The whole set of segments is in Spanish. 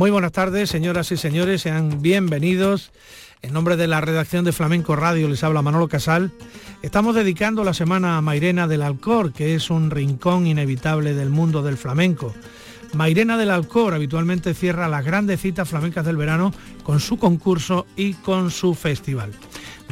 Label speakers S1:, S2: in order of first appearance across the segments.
S1: Muy buenas tardes, señoras y señores, sean bienvenidos. En nombre de la redacción de Flamenco Radio les habla Manolo Casal. Estamos dedicando la semana a Mairena del Alcor, que es un rincón inevitable del mundo del flamenco. Mairena del Alcor habitualmente cierra las grandes citas flamencas del verano con su concurso y con su festival.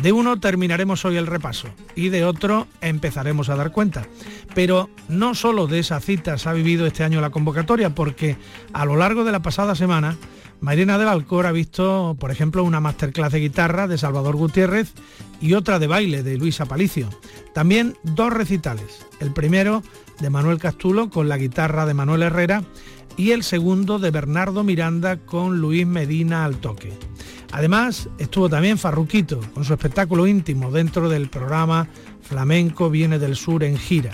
S1: De uno terminaremos hoy el repaso y de otro empezaremos a dar cuenta. Pero no solo de esas citas ha vivido este año la convocatoria, porque a lo largo de la pasada semana, Mairena del Alcor ha visto, por ejemplo, una masterclass de guitarra de Salvador Gutiérrez y otra de baile de Luis Apalicio. También dos recitales. El primero de Manuel Castulo con la guitarra de Manuel Herrera y el segundo de Bernardo Miranda con Luis Medina al toque. Además, estuvo también Farruquito con su espectáculo íntimo dentro del programa Flamenco Viene del Sur en gira.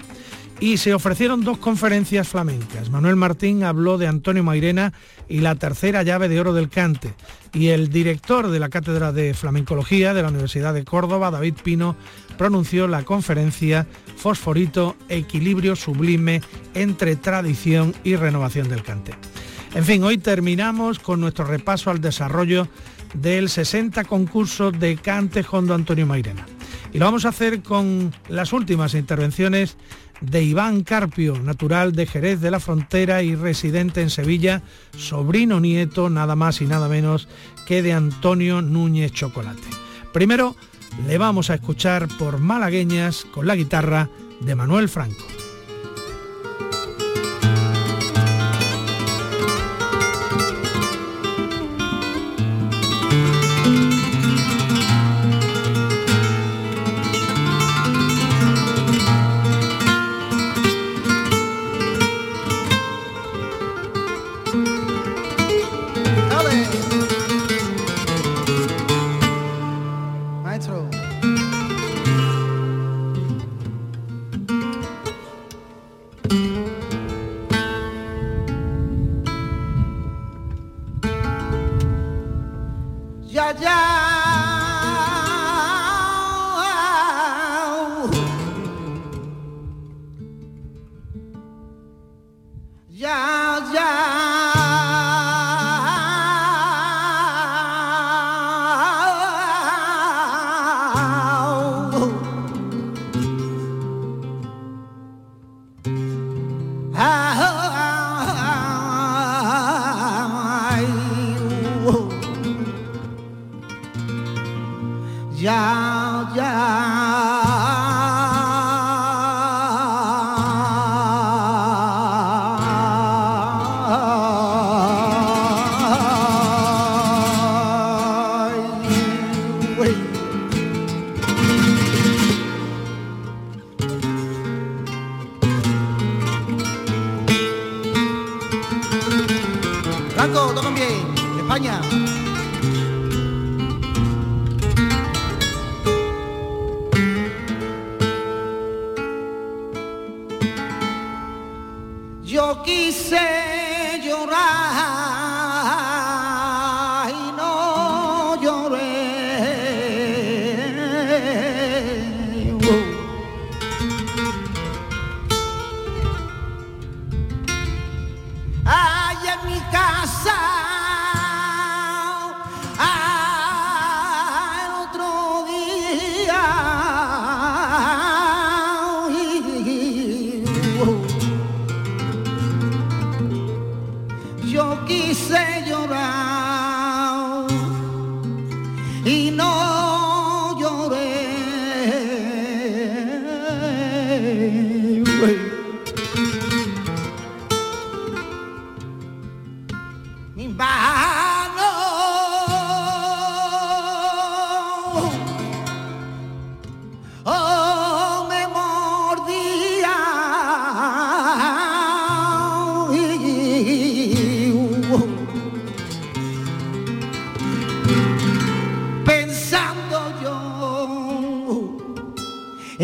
S1: Y se ofrecieron dos conferencias flamencas. Manuel Martín habló de Antonio Mairena y la tercera llave de oro del cante. Y el director de la Cátedra de Flamencología de la Universidad de Córdoba, David Pino, pronunció la conferencia Fosforito, Equilibrio Sublime entre Tradición y Renovación del Cante. En fin, hoy terminamos con nuestro repaso al desarrollo del 60 concurso de cante Hondo Antonio Mairena. Y lo vamos a hacer con las últimas intervenciones de Iván Carpio, natural de Jerez de la Frontera y residente en Sevilla, sobrino nieto nada más y nada menos que de Antonio Núñez Chocolate. Primero le vamos a escuchar por malagueñas con la guitarra de Manuel Franco.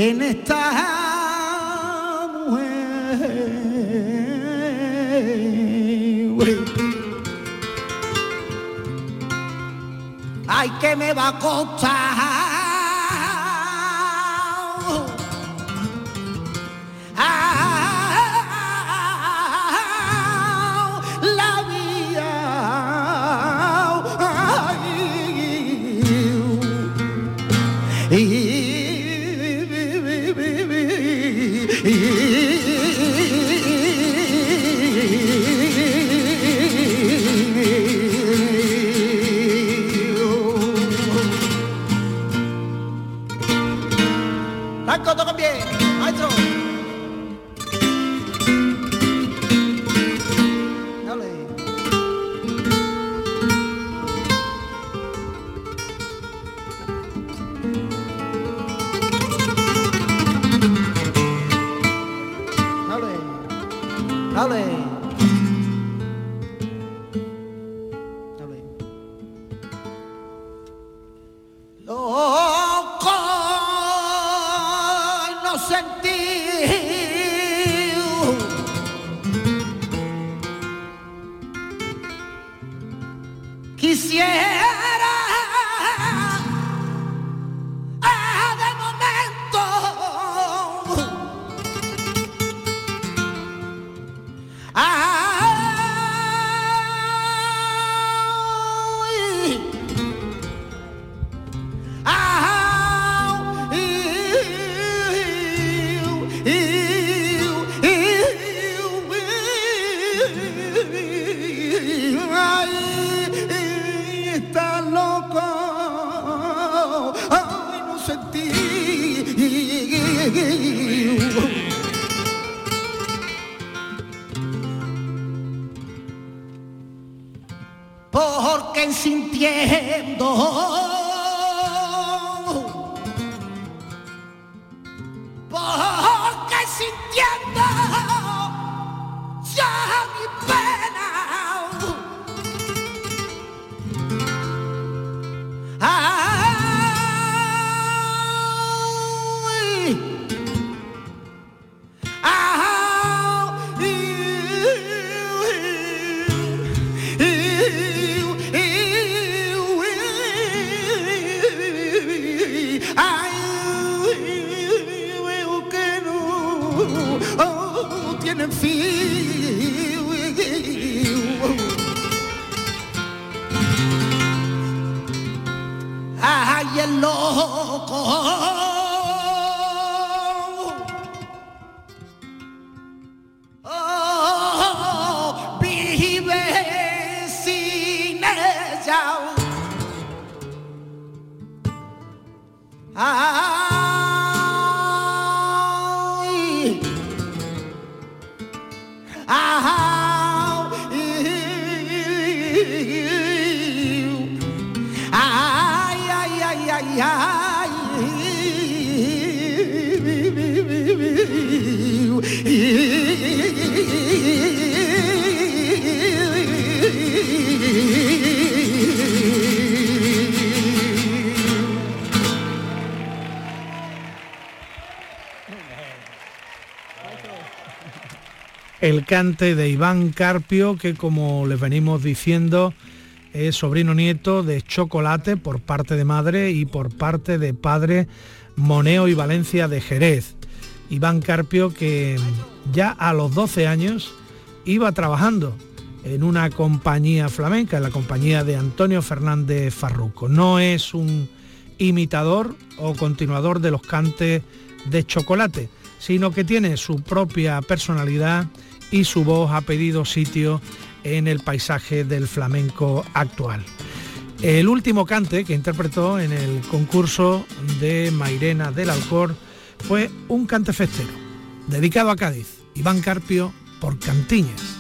S2: en esta mujer. Ay, que me va a costar. Porque sintiendo
S1: el cante de Iván Carpio, que como les venimos diciendo, es sobrino nieto de Chocolate por parte de madre y por parte de padre Moneo y Valencia de Jerez. Iván Carpio que ya a los 12 años iba trabajando en una compañía flamenca, en la compañía de Antonio Fernández Farruco. No es un imitador o continuador de los cantes de chocolate, sino que tiene su propia personalidad y su voz ha pedido sitio en el paisaje del flamenco actual. El último cante que interpretó en el concurso de Mairena del Alcor fue un cante festero, dedicado a Cádiz, Iván Carpio por Cantiñas.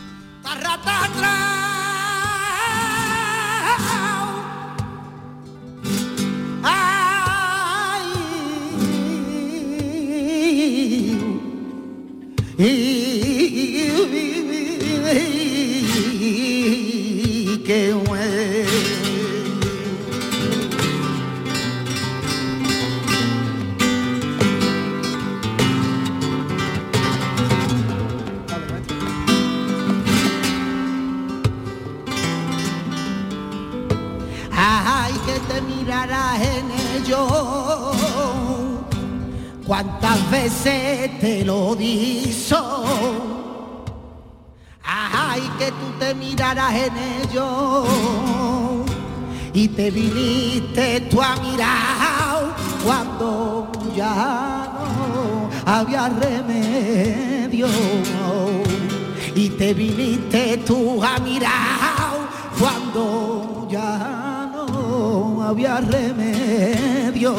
S2: Ello. ¿Cuántas veces te lo dijo? Ay, que tú te mirarás en ello y te viniste tú a mirar cuando ya no había remedio y te viniste tú a mirar cuando ya había remedio.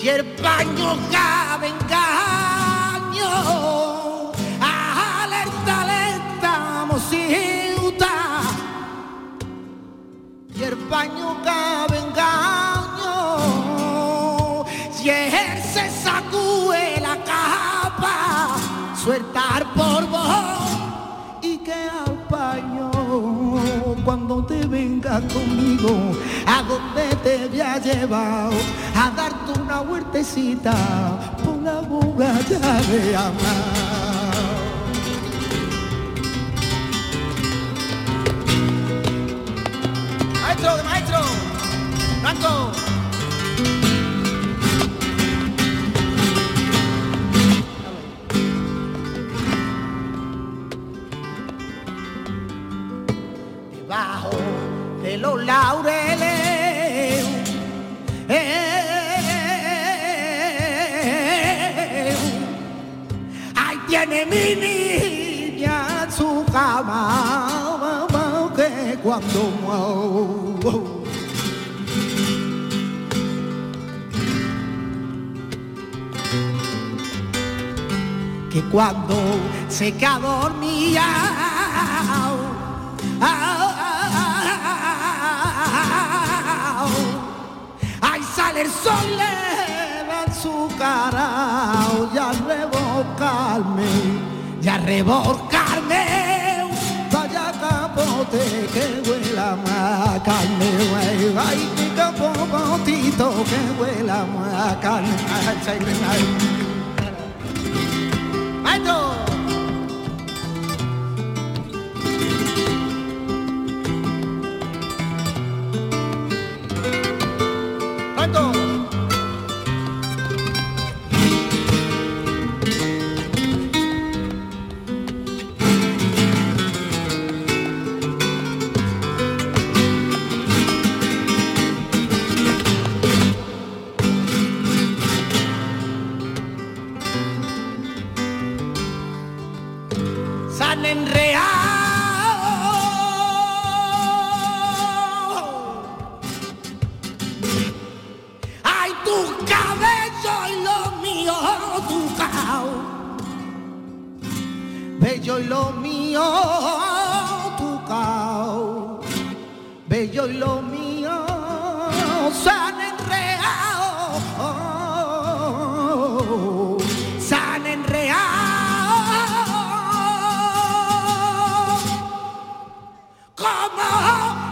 S2: Y el paño Paño cabe engaño, él se sacude la capa, sueltar por vos y que al paño. Cuando te venga conmigo, a donde te había llevado, a darte una huertecita por la buga ya de amar. Maestro, maestro, Franco. Debajo de los laureles. eh, Ahí tiene mi niña su cama, que cuando cuando se dormía Ahí sale el sol, le en su cara y a revolcarme, y a revolcarme, vaya capote que huela más carne, güey, ay, mi capotito que huela más carne. ¡Maestro! ¡Maestro! Bello y lo mío, San enreado. San enreado. como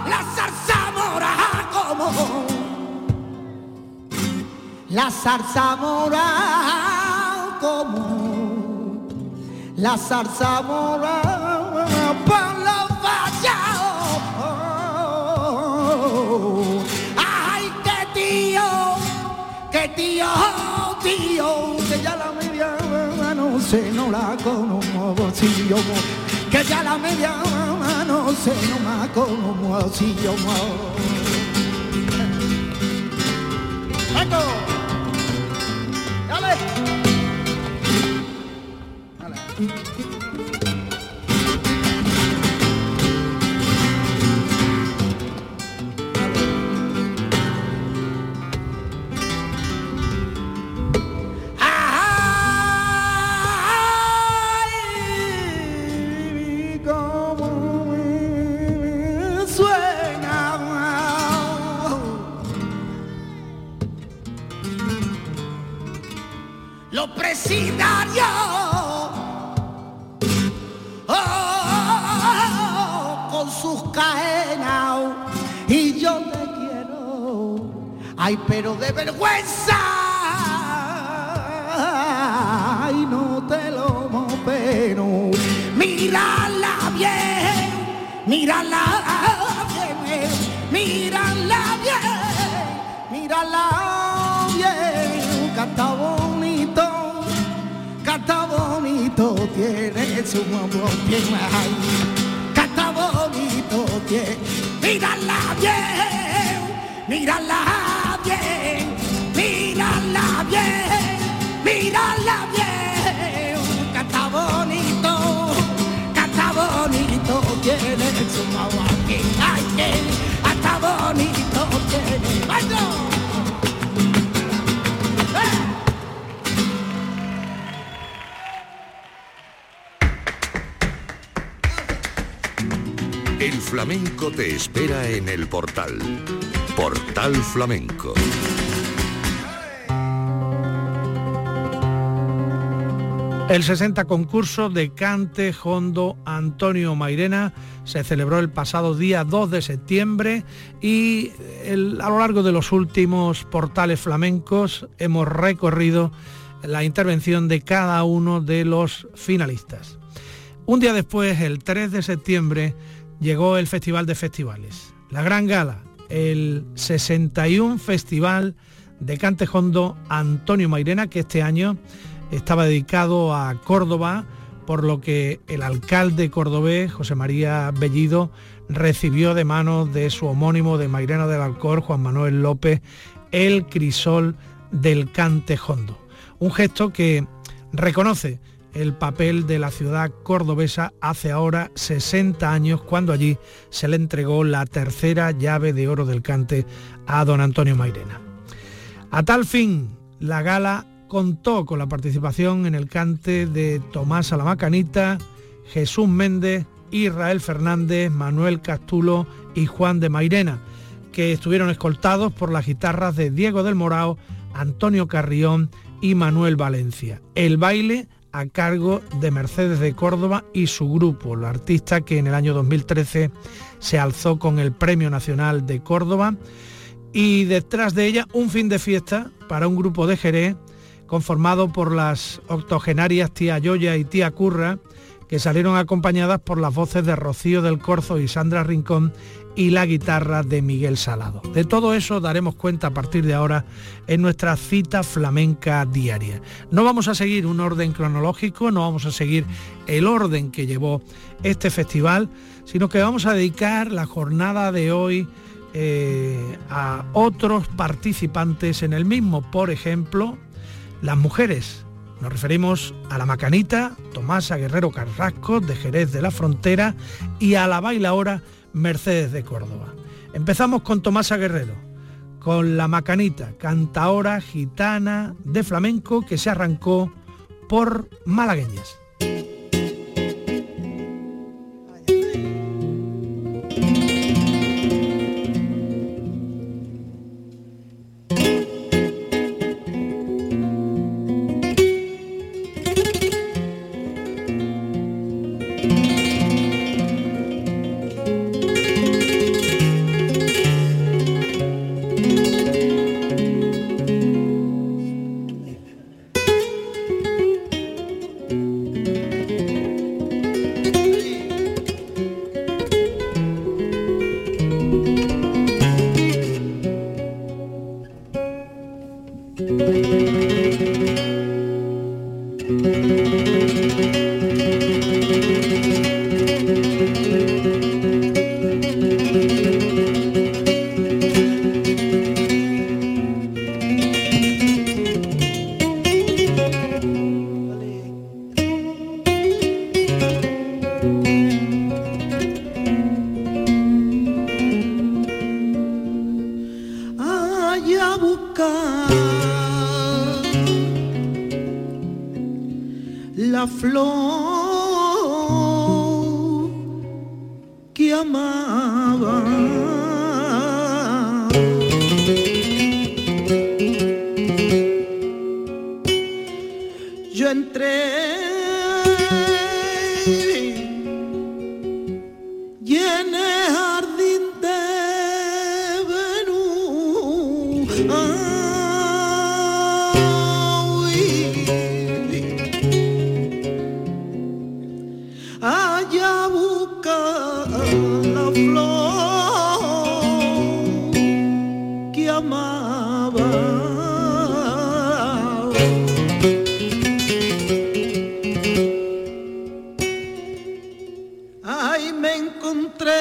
S2: la zarzamora, como la zarzamora, como la zarzamora tío, tío, que ya la media no sé, no la conozco, si yo que ya la media no sé, no me como si yo mírala bien, mírala bien, mírala bien, canta bonito, canta bonito, tiene su amor bien canta bonito, tiene, mírala bien, mírala bien, mírala bien, mírala bien, canta bonito, tiene su amor bien ay, canta bonito, tiene, ¡Vamos!
S3: El flamenco te espera en el portal. Portal Flamenco.
S1: El 60 concurso de Cante Hondo Antonio Mairena se celebró el pasado día 2 de septiembre y a lo largo de los últimos portales flamencos hemos recorrido la intervención de cada uno de los finalistas. Un día después, el 3 de septiembre, llegó el Festival de Festivales, la gran gala, el 61 Festival de Cante Hondo Antonio Mairena, que este año estaba dedicado a Córdoba, por lo que el alcalde cordobés, José María Bellido, recibió de manos de su homónimo de Mairena del Alcor, Juan Manuel López, el crisol del cantejondo. Un gesto que reconoce el papel de la ciudad cordobesa hace ahora 60 años, cuando allí se le entregó la tercera llave de oro del cante a don Antonio Mairena. A tal fin, la gala contó con la participación en el cante de Tomás Alamacanita, Jesús Méndez, Israel Fernández, Manuel Castulo y Juan de Mairena, que estuvieron escoltados por las guitarras de Diego del Morao, Antonio Carrión y Manuel Valencia. El baile a cargo de Mercedes de Córdoba y su grupo, la artista que en el año 2013 se alzó con el Premio Nacional de Córdoba y detrás de ella un fin de fiesta para un grupo de Jerez conformado por las octogenarias tía Yoya y tía Curra, que salieron acompañadas por las voces de Rocío del Corzo y Sandra Rincón y la guitarra de Miguel Salado. De todo eso daremos cuenta a partir de ahora en nuestra cita flamenca diaria. No vamos a seguir un orden cronológico, no vamos a seguir el orden que llevó este festival, sino que vamos a dedicar la jornada de hoy eh, a otros participantes en el mismo. Por ejemplo, las mujeres. Nos referimos a la Macanita, Tomasa Guerrero Carrasco, de Jerez de la Frontera, y a la bailaora Mercedes de Córdoba. Empezamos con Tomasa Guerrero, con la Macanita, cantaora gitana de flamenco que se arrancó por malagueñas.
S2: encontré.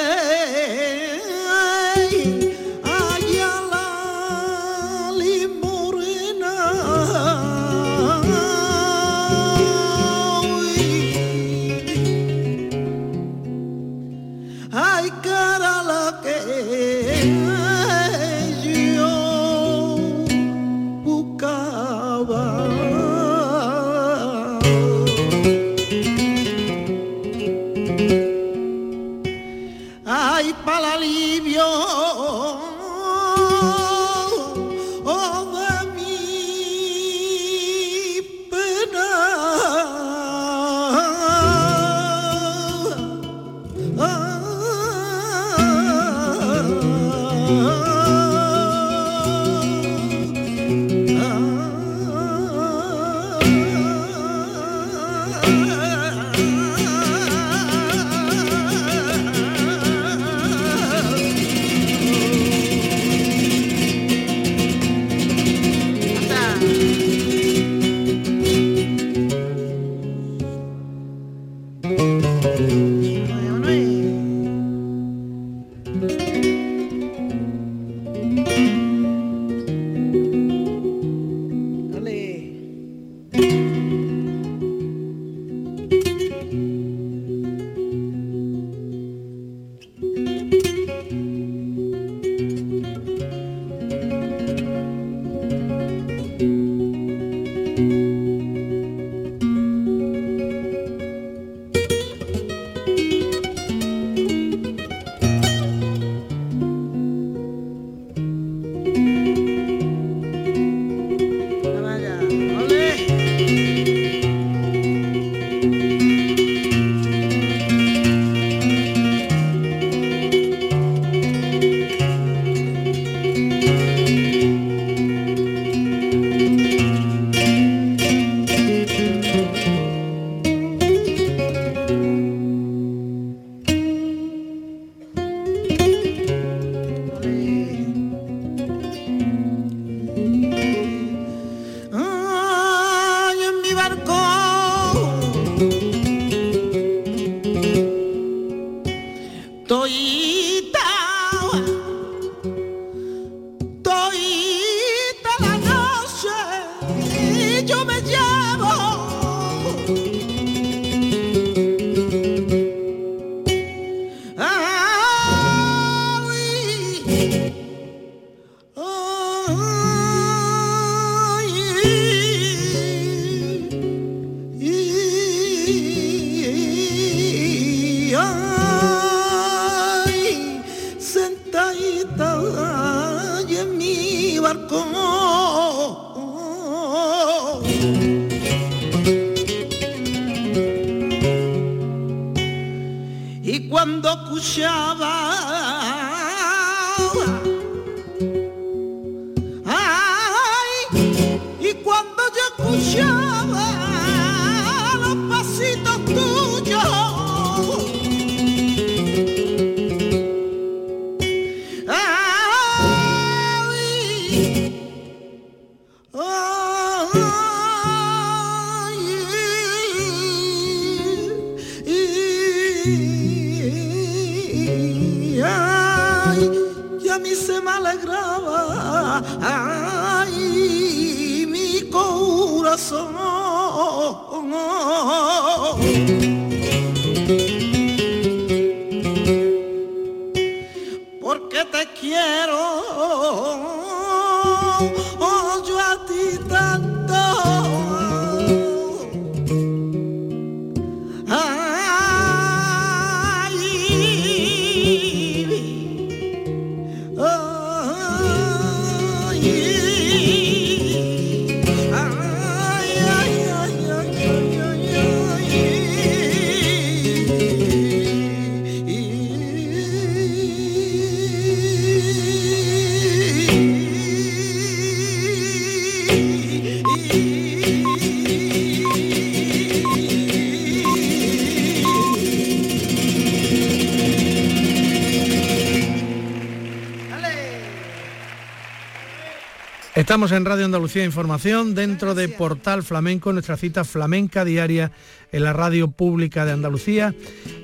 S1: Estamos en Radio Andalucía Información dentro de Portal Flamenco, nuestra cita flamenca diaria en la radio pública de Andalucía.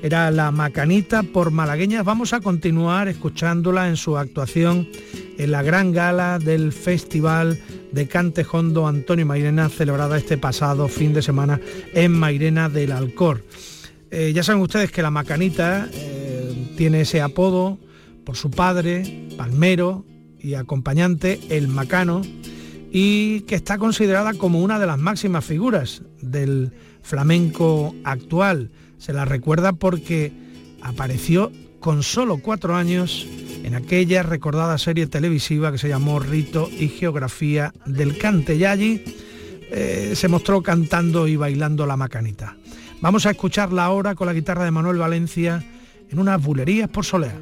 S1: Era la Macanita por Malagueñas. Vamos a continuar escuchándola en su actuación en la gran gala del Festival de Cantejondo Antonio Mairena, celebrada este pasado fin de semana en Mairena del Alcor. Eh, ya saben ustedes que la Macanita eh, tiene ese apodo por su padre, Palmero, y acompañante El Macano y que está considerada como una de las máximas figuras del flamenco actual. Se la recuerda porque apareció con solo cuatro años en aquella recordada serie televisiva que se llamó Rito y Geografía del Cante y allí eh, se mostró cantando y bailando la macanita. Vamos a escucharla ahora con la guitarra de Manuel Valencia en unas bulerías por Soleá.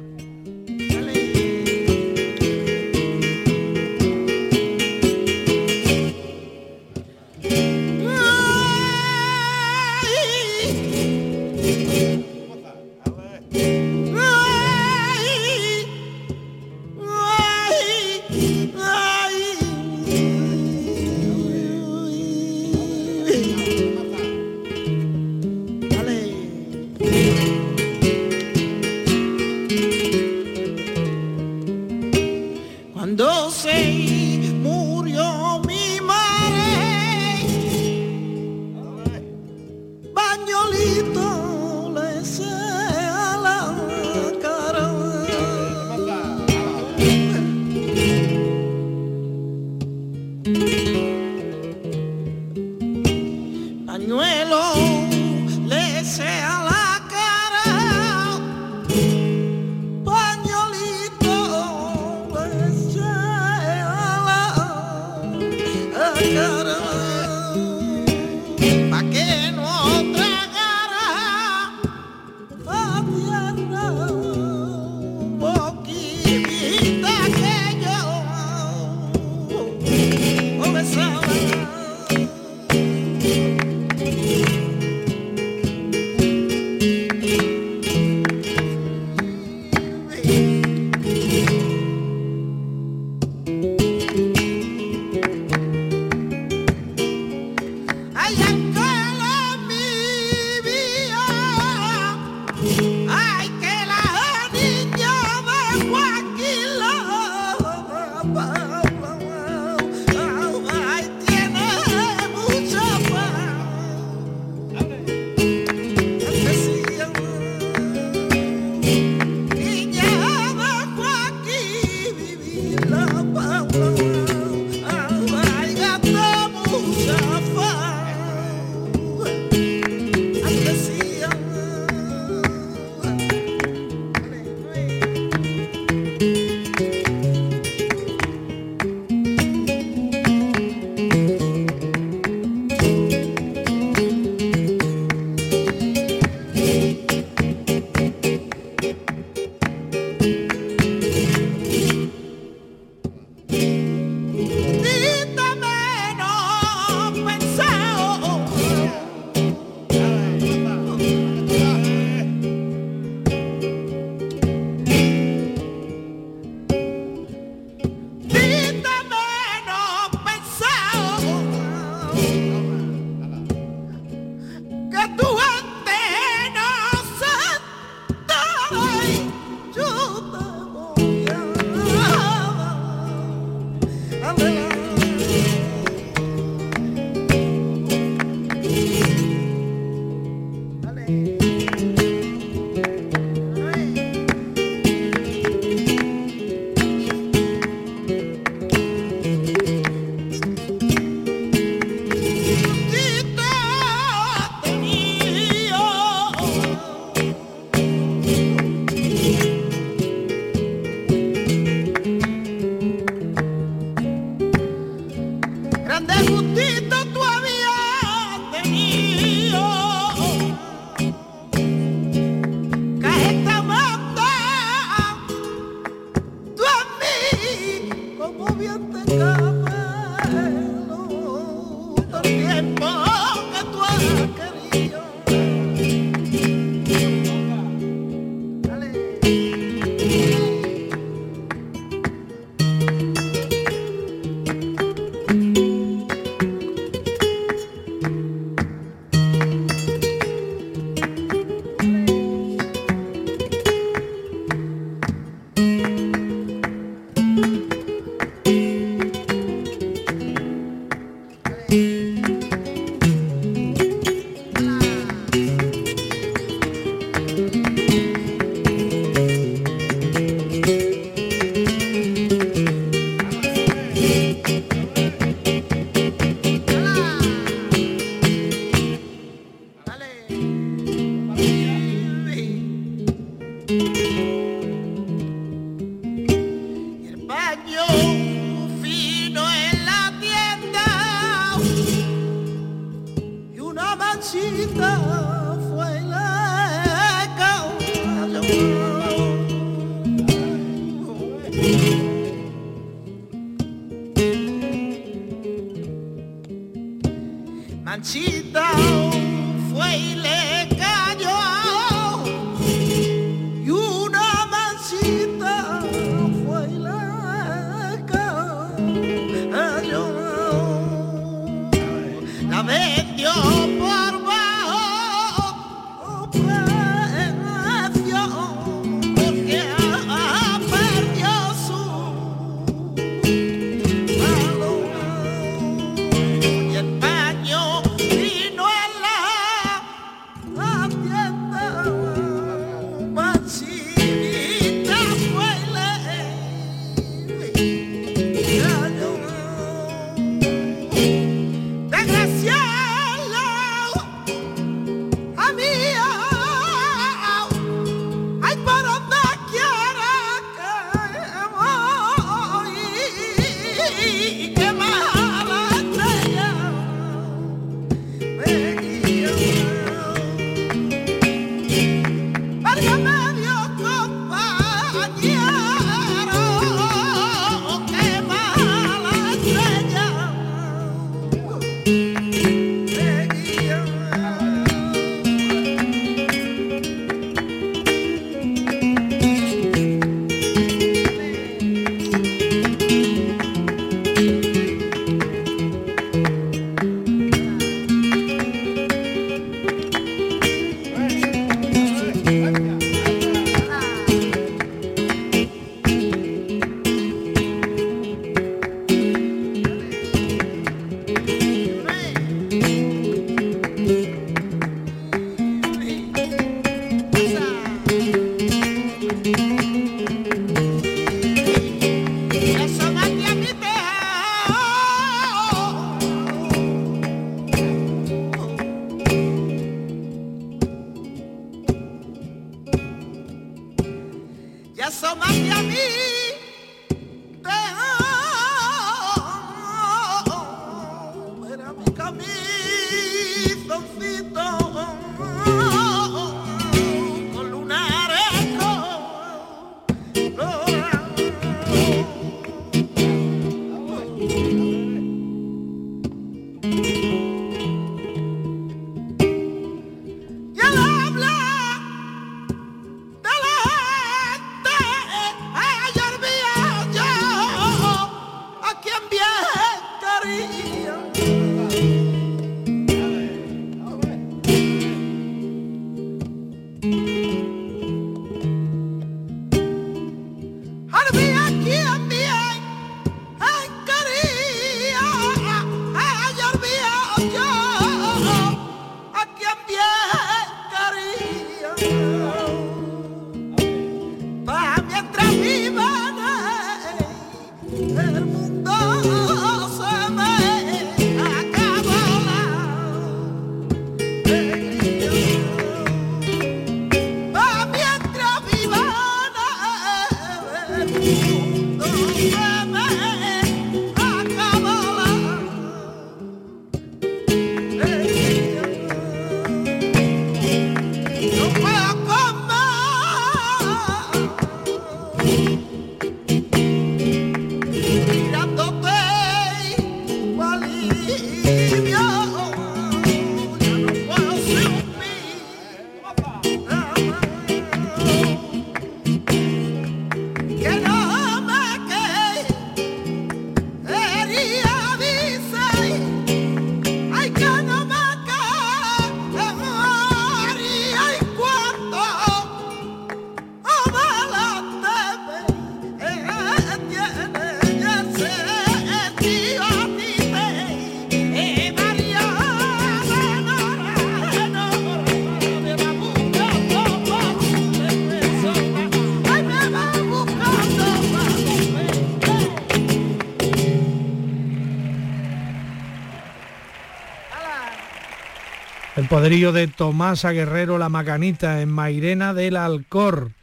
S2: El poderío de Tomás Guerrero La Macanita en Mairena del Alcor.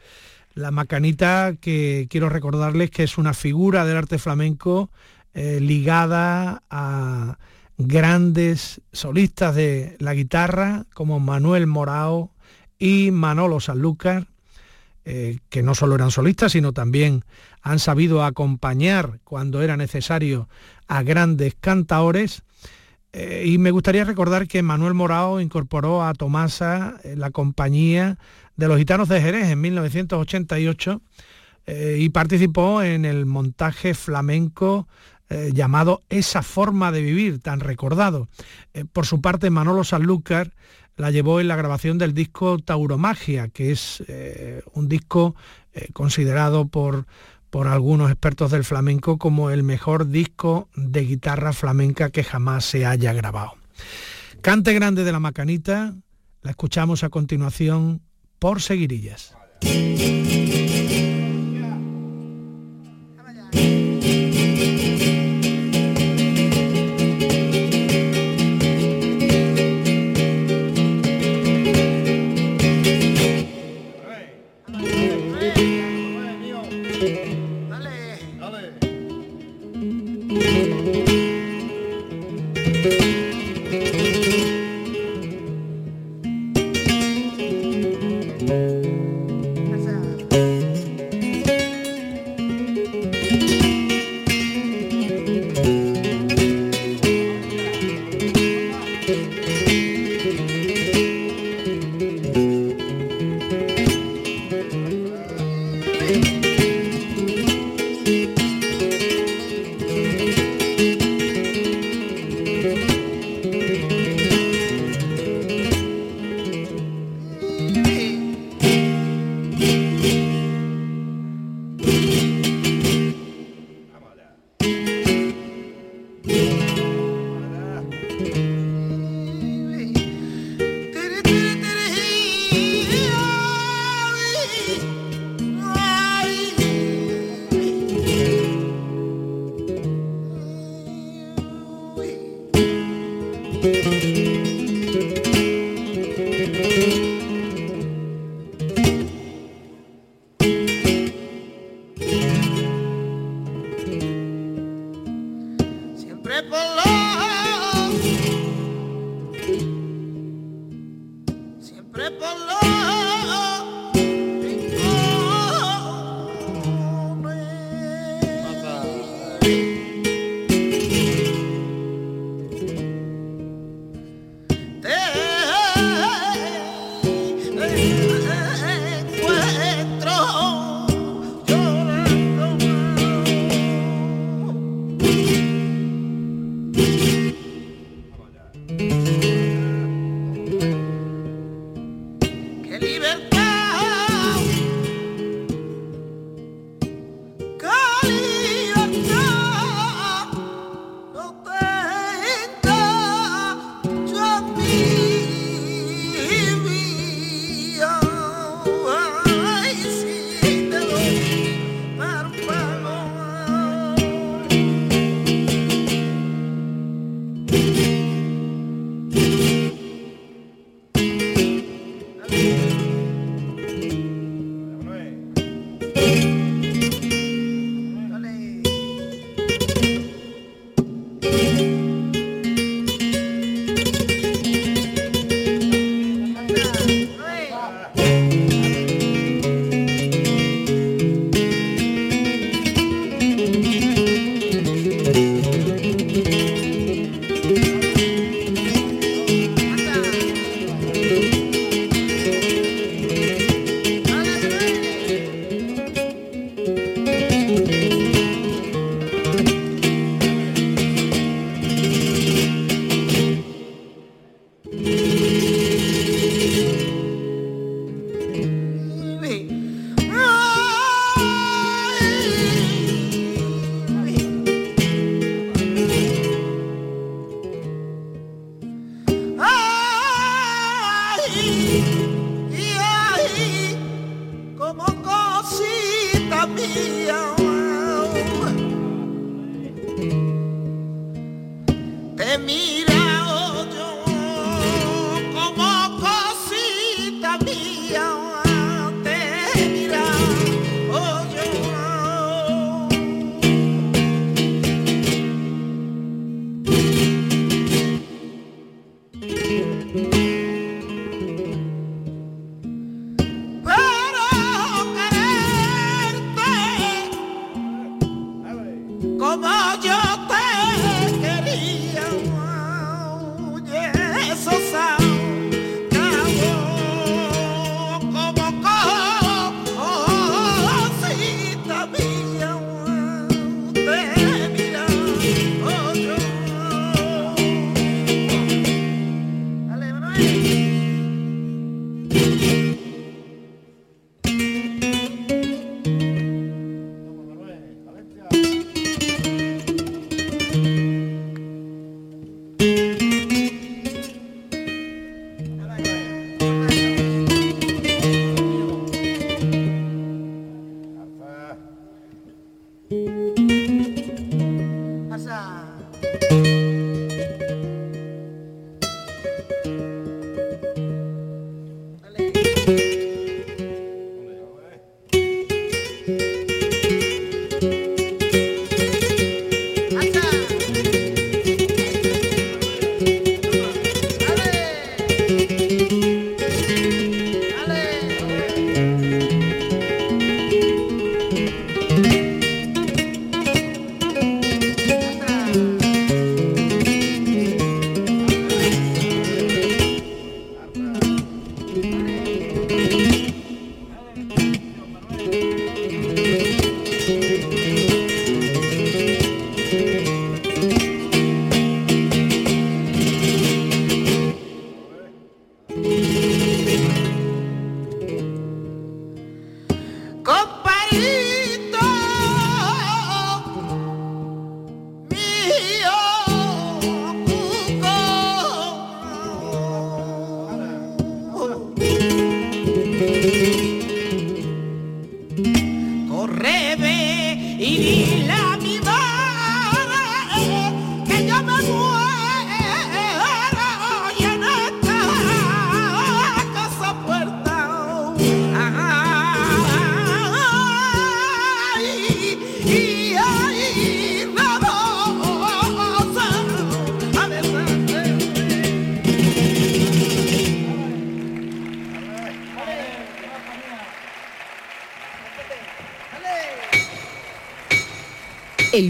S2: La Macanita que quiero recordarles que es una figura del arte flamenco eh, ligada a grandes solistas de la guitarra como Manuel Morao y Manolo Sanlúcar, eh, que no solo eran solistas, sino también han sabido acompañar cuando era necesario a grandes cantaores eh, y me gustaría recordar que Manuel Morao incorporó a Tomasa en la compañía de los gitanos de Jerez en 1988 eh, y participó en el montaje flamenco eh, llamado Esa forma de vivir, tan recordado. por su parte, Manolo Sanlúcar la llevó en la grabación del disco Tauromagia, que es un disco considerado por por algunos expertos del flamenco como el mejor disco de guitarra flamenca que jamás se haya grabado. Cante Grande de la Macanita, la escuchamos a continuación por Seguirillas.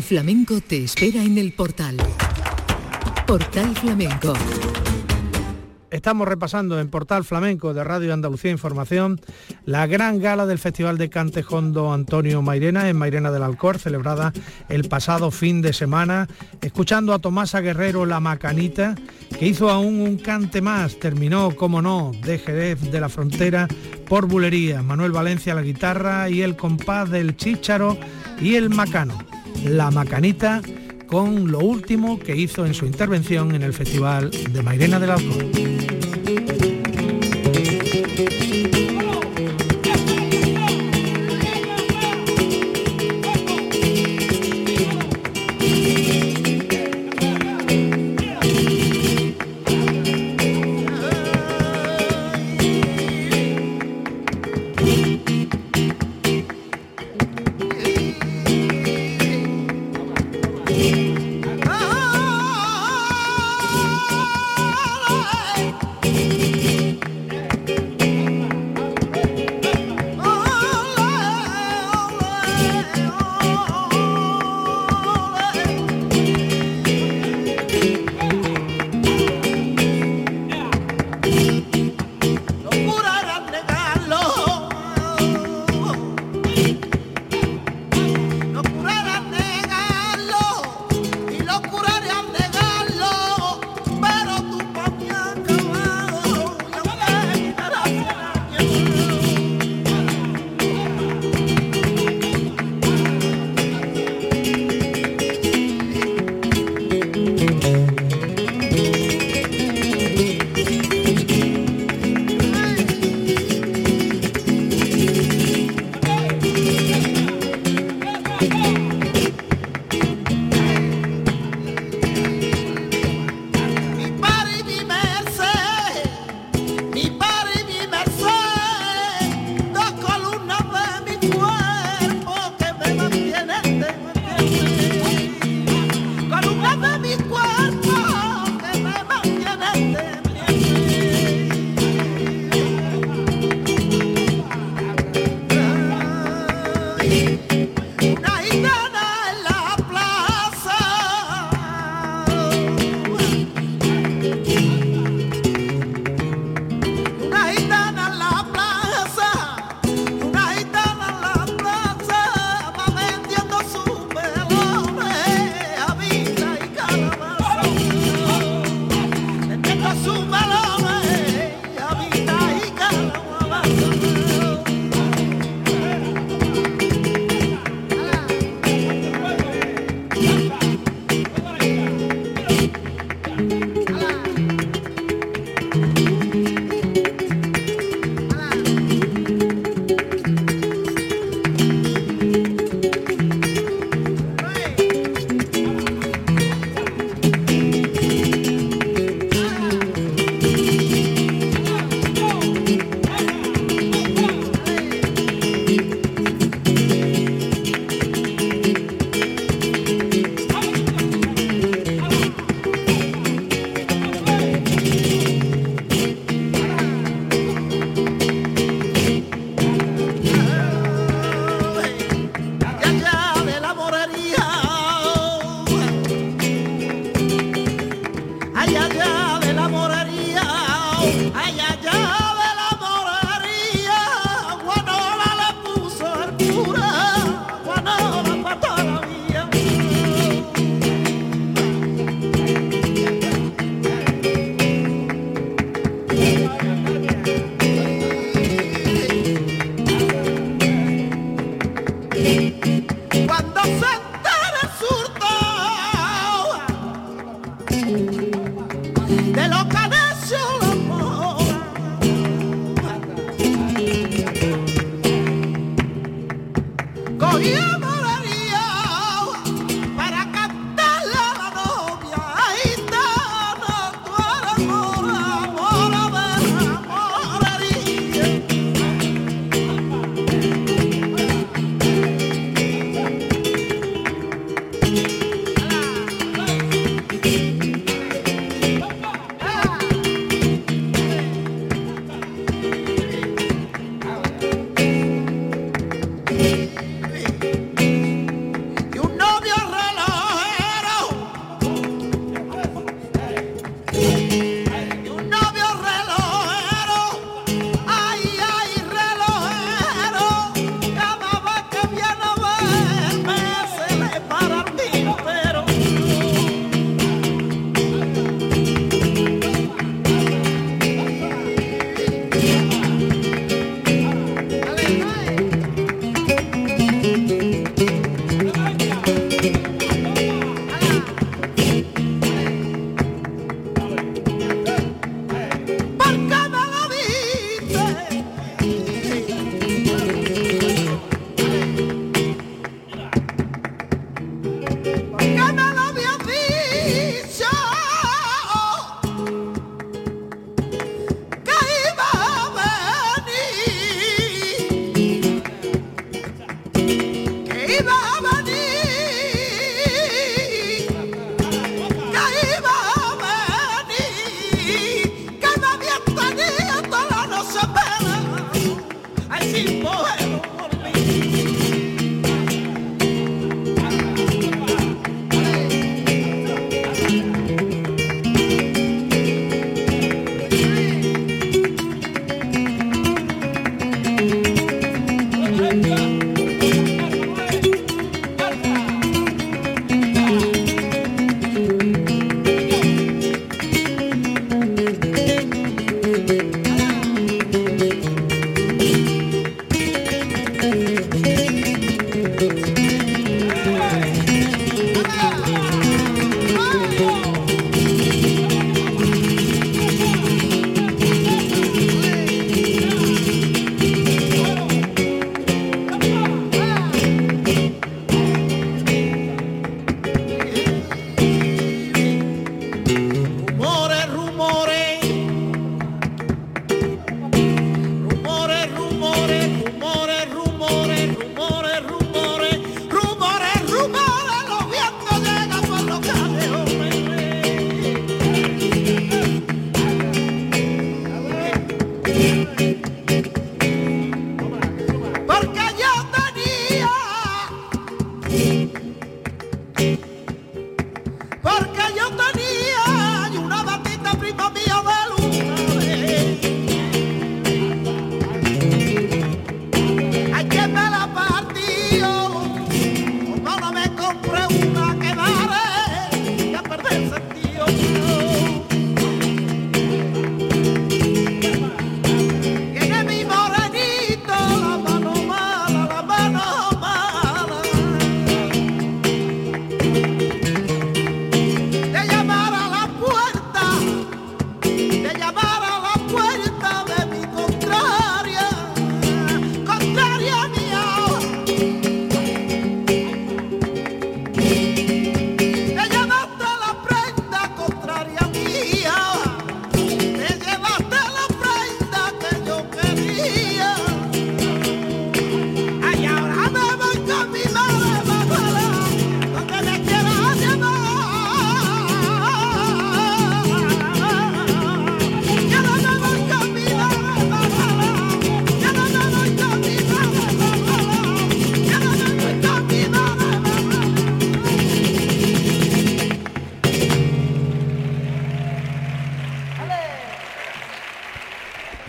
S4: Flamenco te espera en el portal. Portal Flamenco.
S2: Estamos repasando en Portal Flamenco de Radio Andalucía Información la gran gala del Festival de Cantejondo Antonio Mairena en Mairena del Alcor, celebrada el pasado fin de semana, escuchando a Tomasa Guerrero La Macanita, que hizo aún un cante más, terminó, como no, de Jerez de la Frontera por bulería, Manuel Valencia la guitarra y el compás del chícharo y el macano. La Macanita con lo último que hizo en su intervención en el Festival de Mairena del Alcor.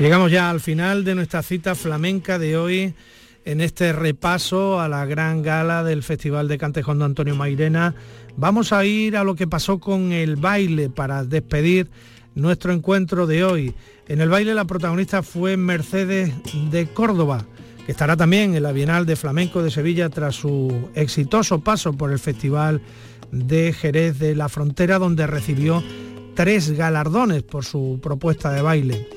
S1: Llegamos ya al final de nuestra cita flamenca de hoy en este repaso a la gran gala del Festival de Cantejón de Antonio Mairena. Vamos a ir a lo que pasó con el baile para despedir nuestro encuentro de hoy. En el baile la protagonista fue Mercedes de Córdoba, que estará también en la Bienal de Flamenco de Sevilla tras su exitoso paso por el Festival de Jerez de la Frontera, donde recibió tres galardones por su propuesta de baile.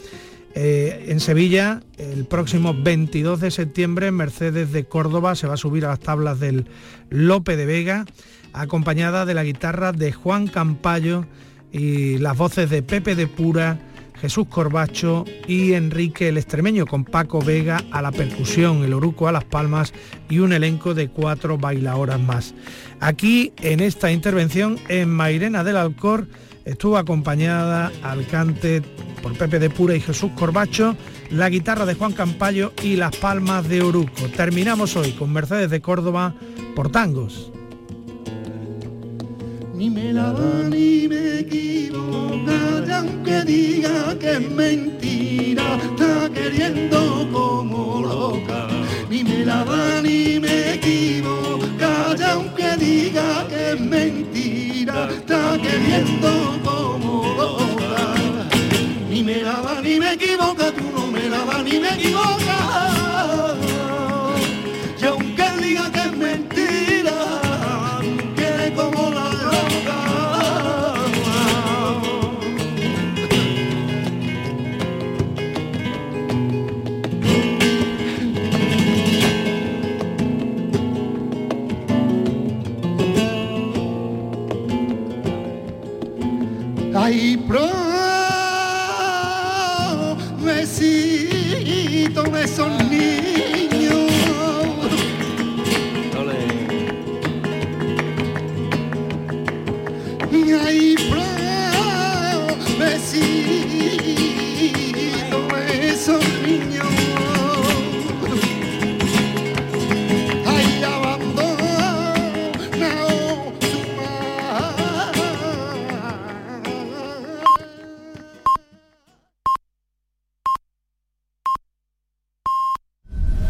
S1: Eh, en Sevilla, el próximo 22 de septiembre, Mercedes de Córdoba se va a subir a las tablas del Lope de Vega, acompañada de la guitarra de Juan Campayo y las voces de Pepe de Pura, Jesús Corbacho y Enrique el Extremeño, con Paco Vega a la percusión, el Oruco a las palmas y un elenco de cuatro bailadoras más. Aquí, en esta intervención, en Mairena del Alcor, estuvo acompañada al cante por Pepe de Pura y Jesús Corbacho, la guitarra de Juan Campayo y las palmas de Oruco. Terminamos hoy con Mercedes de Córdoba por tangos
S5: ni me la da ni me equivoca, y aunque diga que es mentira, está queriendo como loca. Ni me la da ni me equivoca, y aunque diga que es mentira, está queriendo como loca. Ni me la da ni me equivoca, tú no me la da ni me equivoca. Pronto!